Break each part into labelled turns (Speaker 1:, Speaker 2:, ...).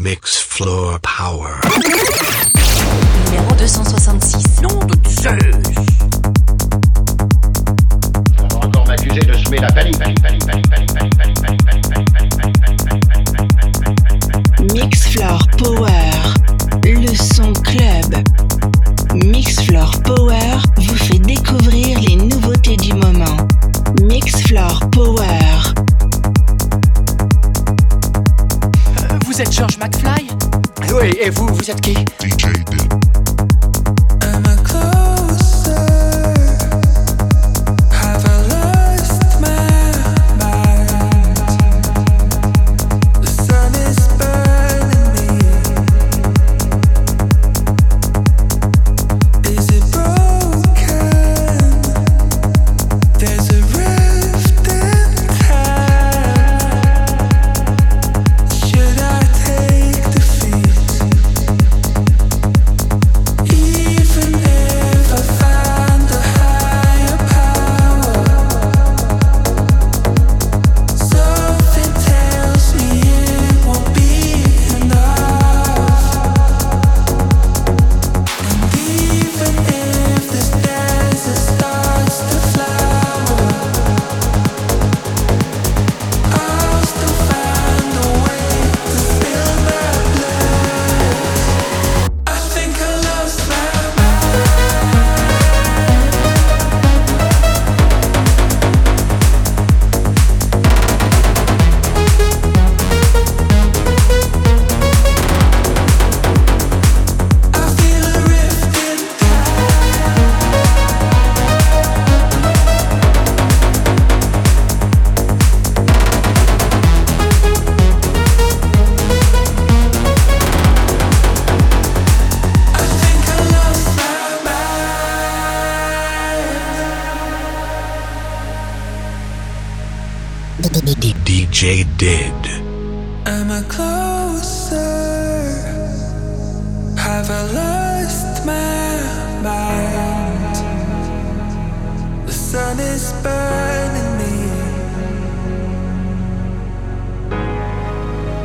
Speaker 1: Mix Floor Power.
Speaker 2: Numéro 266.
Speaker 3: Nom de Zeus
Speaker 4: On va encore m'accuser de semer la panique, panique, panique, panique, panique, panique, panique, panique, panique, panique, panique, panique, panique, panique, panique, panique, panique, panique, panique.
Speaker 5: Mix Floor Power, le son club. Mix Floor Power vous fait découvrir les nouveautés du moment. Mix Floor Power.
Speaker 3: Êtes George McFly? Oui, et vous, vous êtes qui?
Speaker 1: DJ.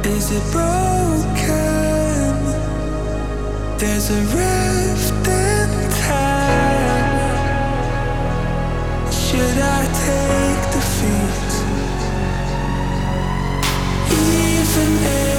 Speaker 6: Is it broken? There's a rift in time. Should I take defeat? Even if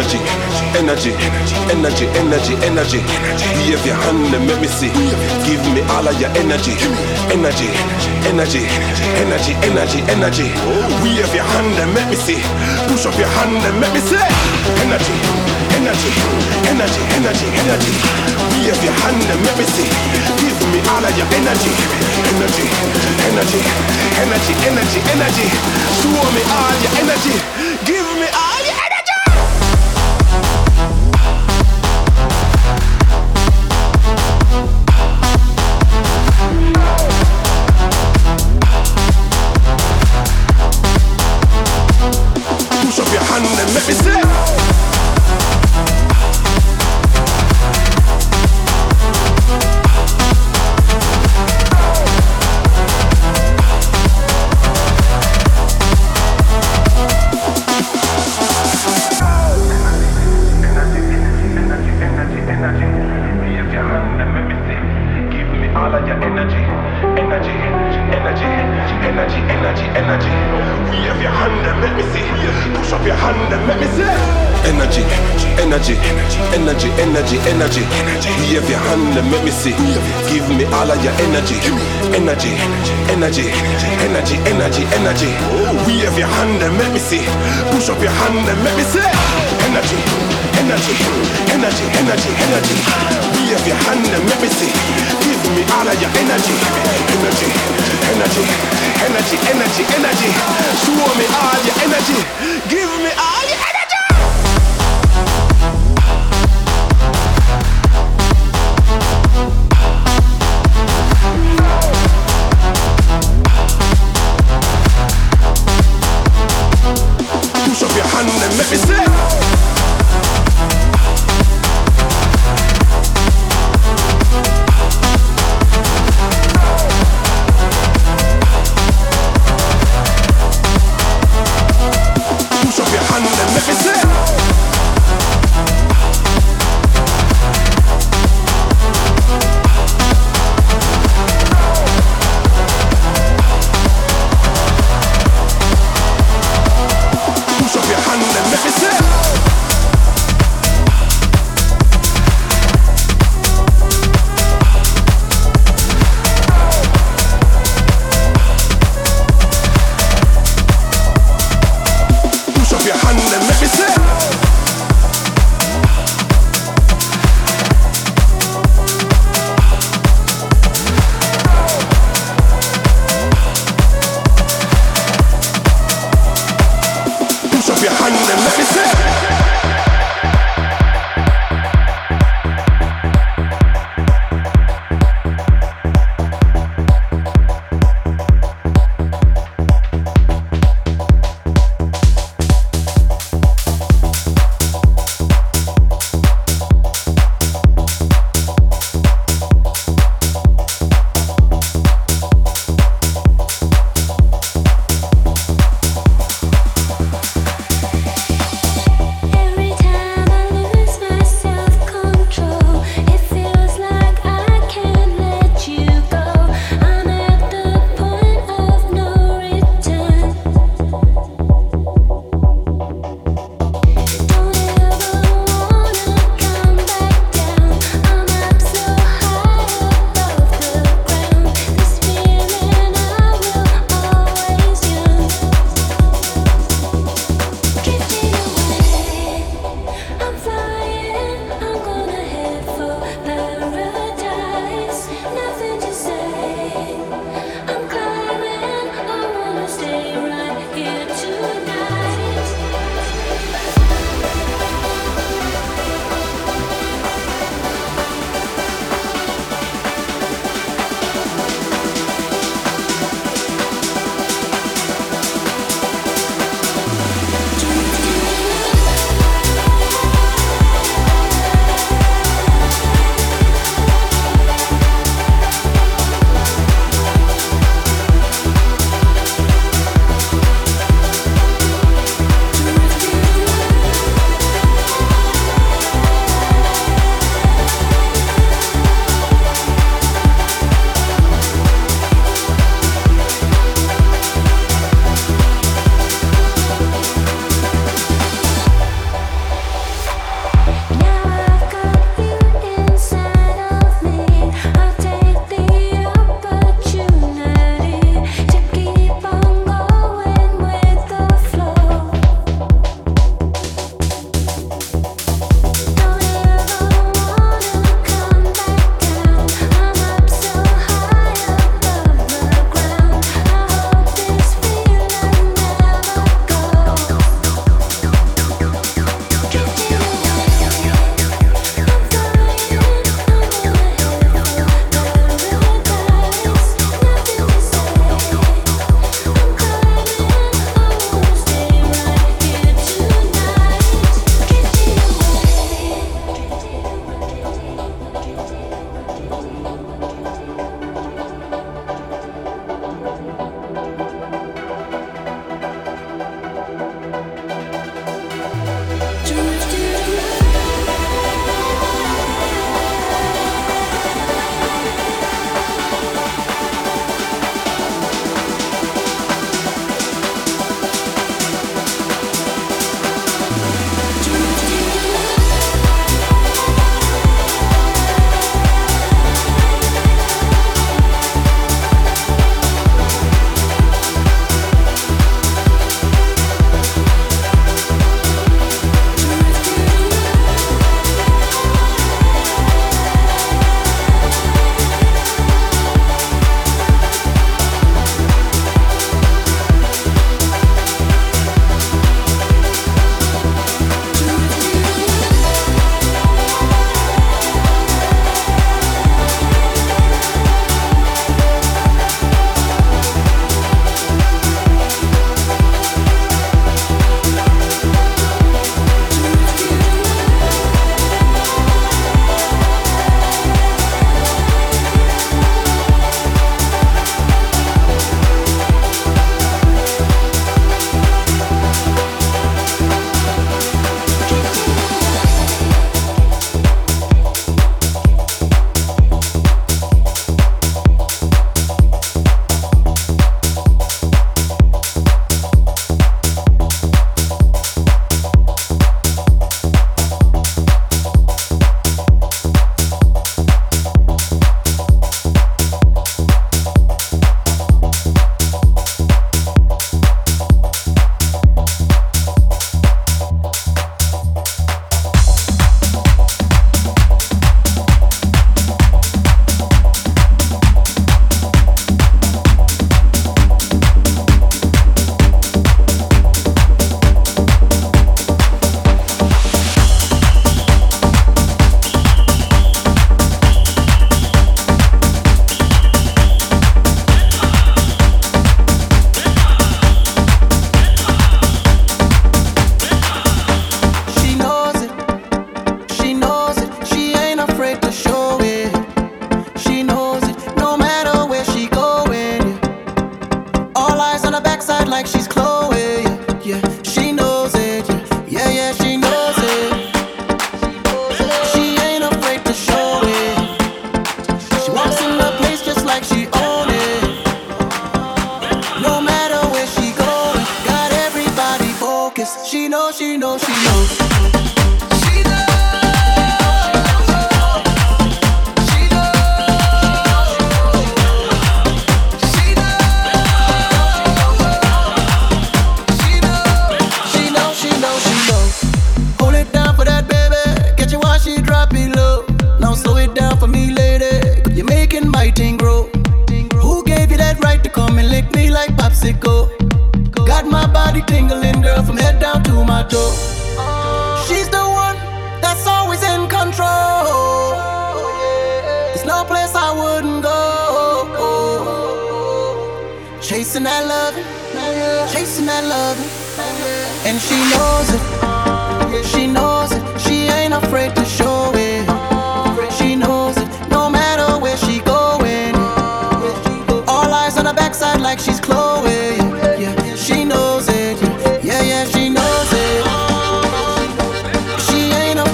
Speaker 7: energy, energy, energy, energy, energy. You have your hand and let me see. Give me all of your energy, energy, energy, energy, energy, energy. We have your hand and let me see. Push up your hand and let me see. Energy, energy, energy, energy, energy. We have your hand and let me see. Give me all of your energy, energy, energy, energy, energy, energy. Show me all your energy. Energy. Wave your hand and let me see. Push up your hand and let me
Speaker 8: see. Energy, energy, energy, energy, energy. Wave your hand and let me see. Give me all of your energy, energy, energy, energy, energy, energy. Show
Speaker 9: me all your energy.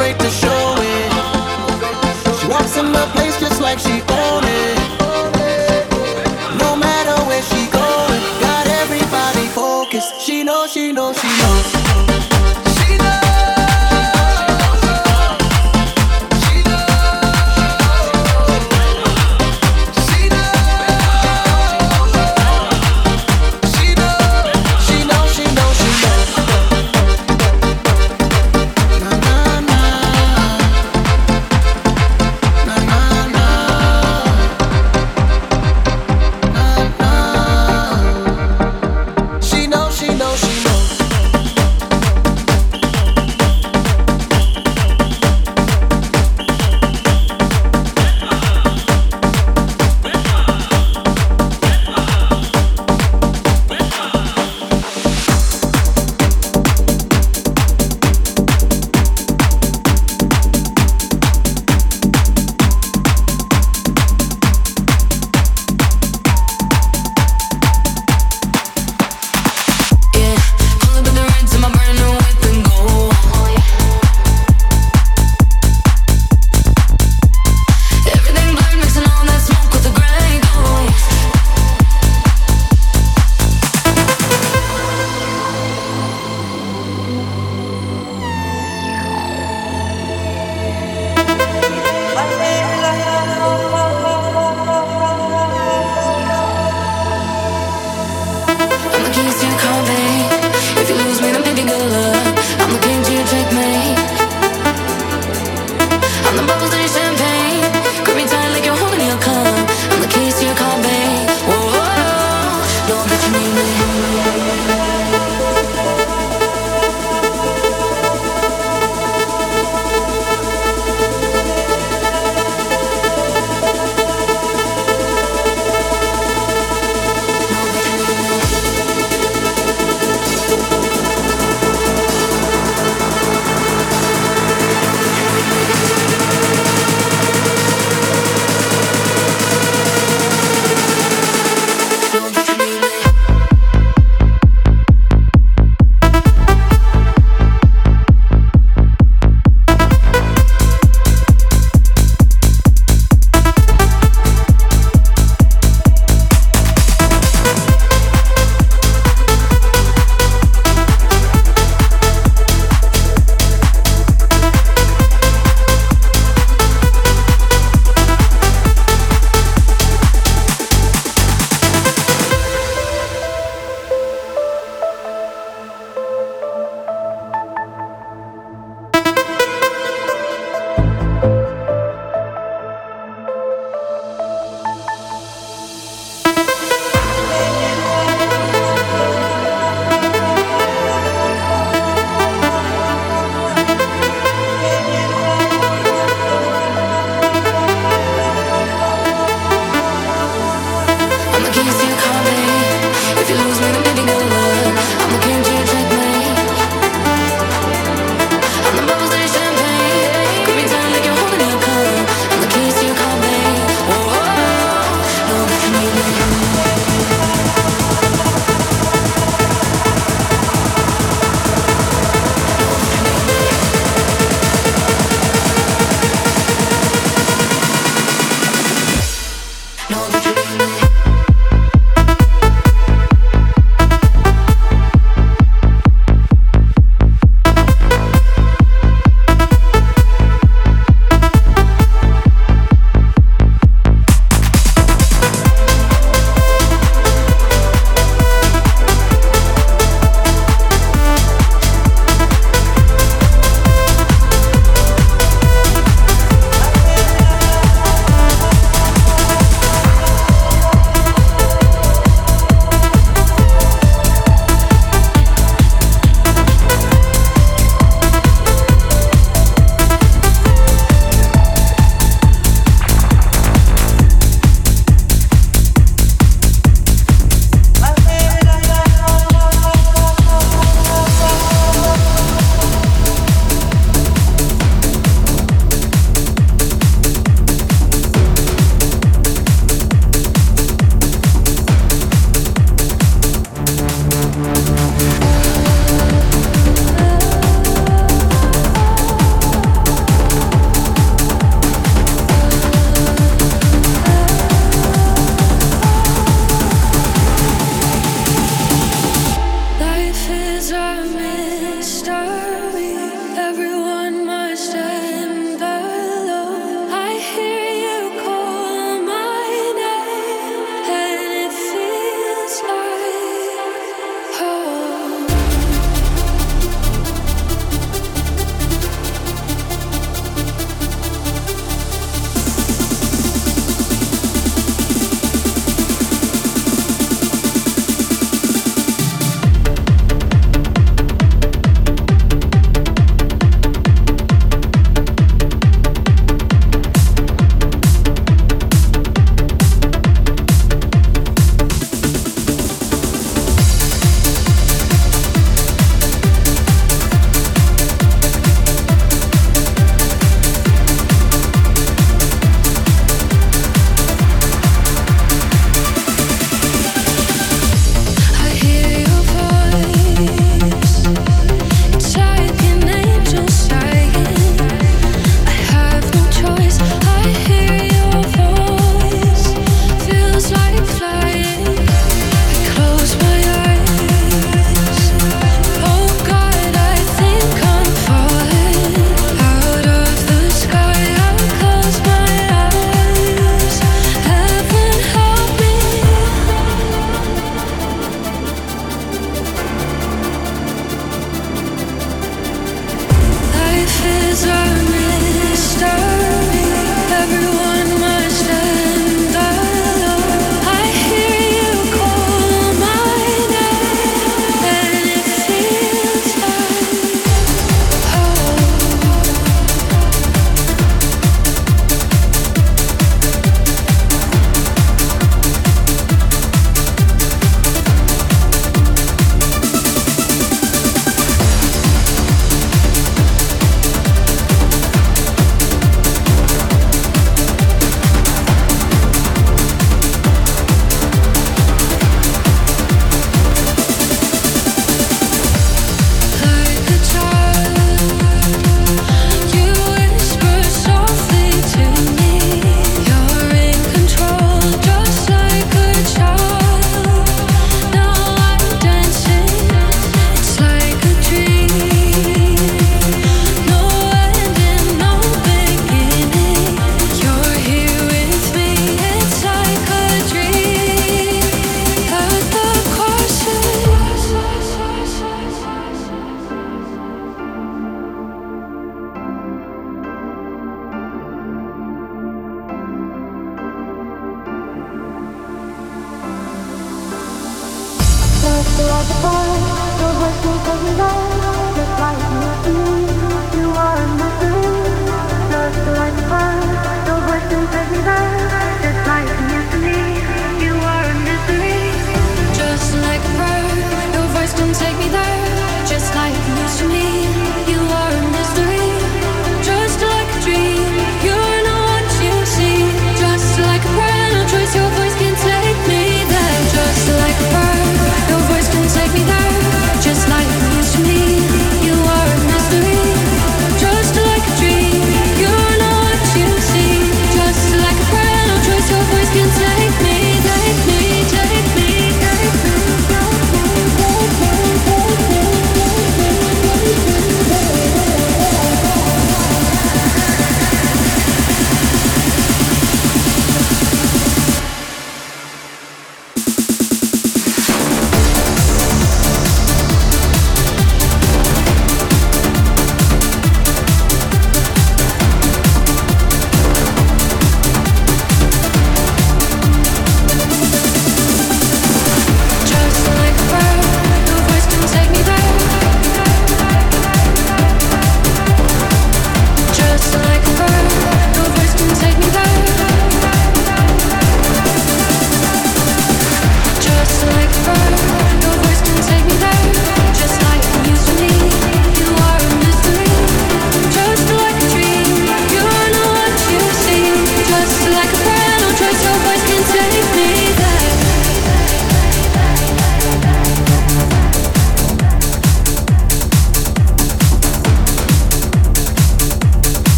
Speaker 9: Afraid to show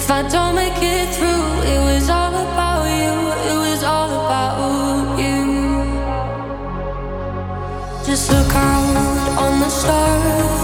Speaker 9: If I don't make it through, it was all about you. It was all about you. Just look out on the stars.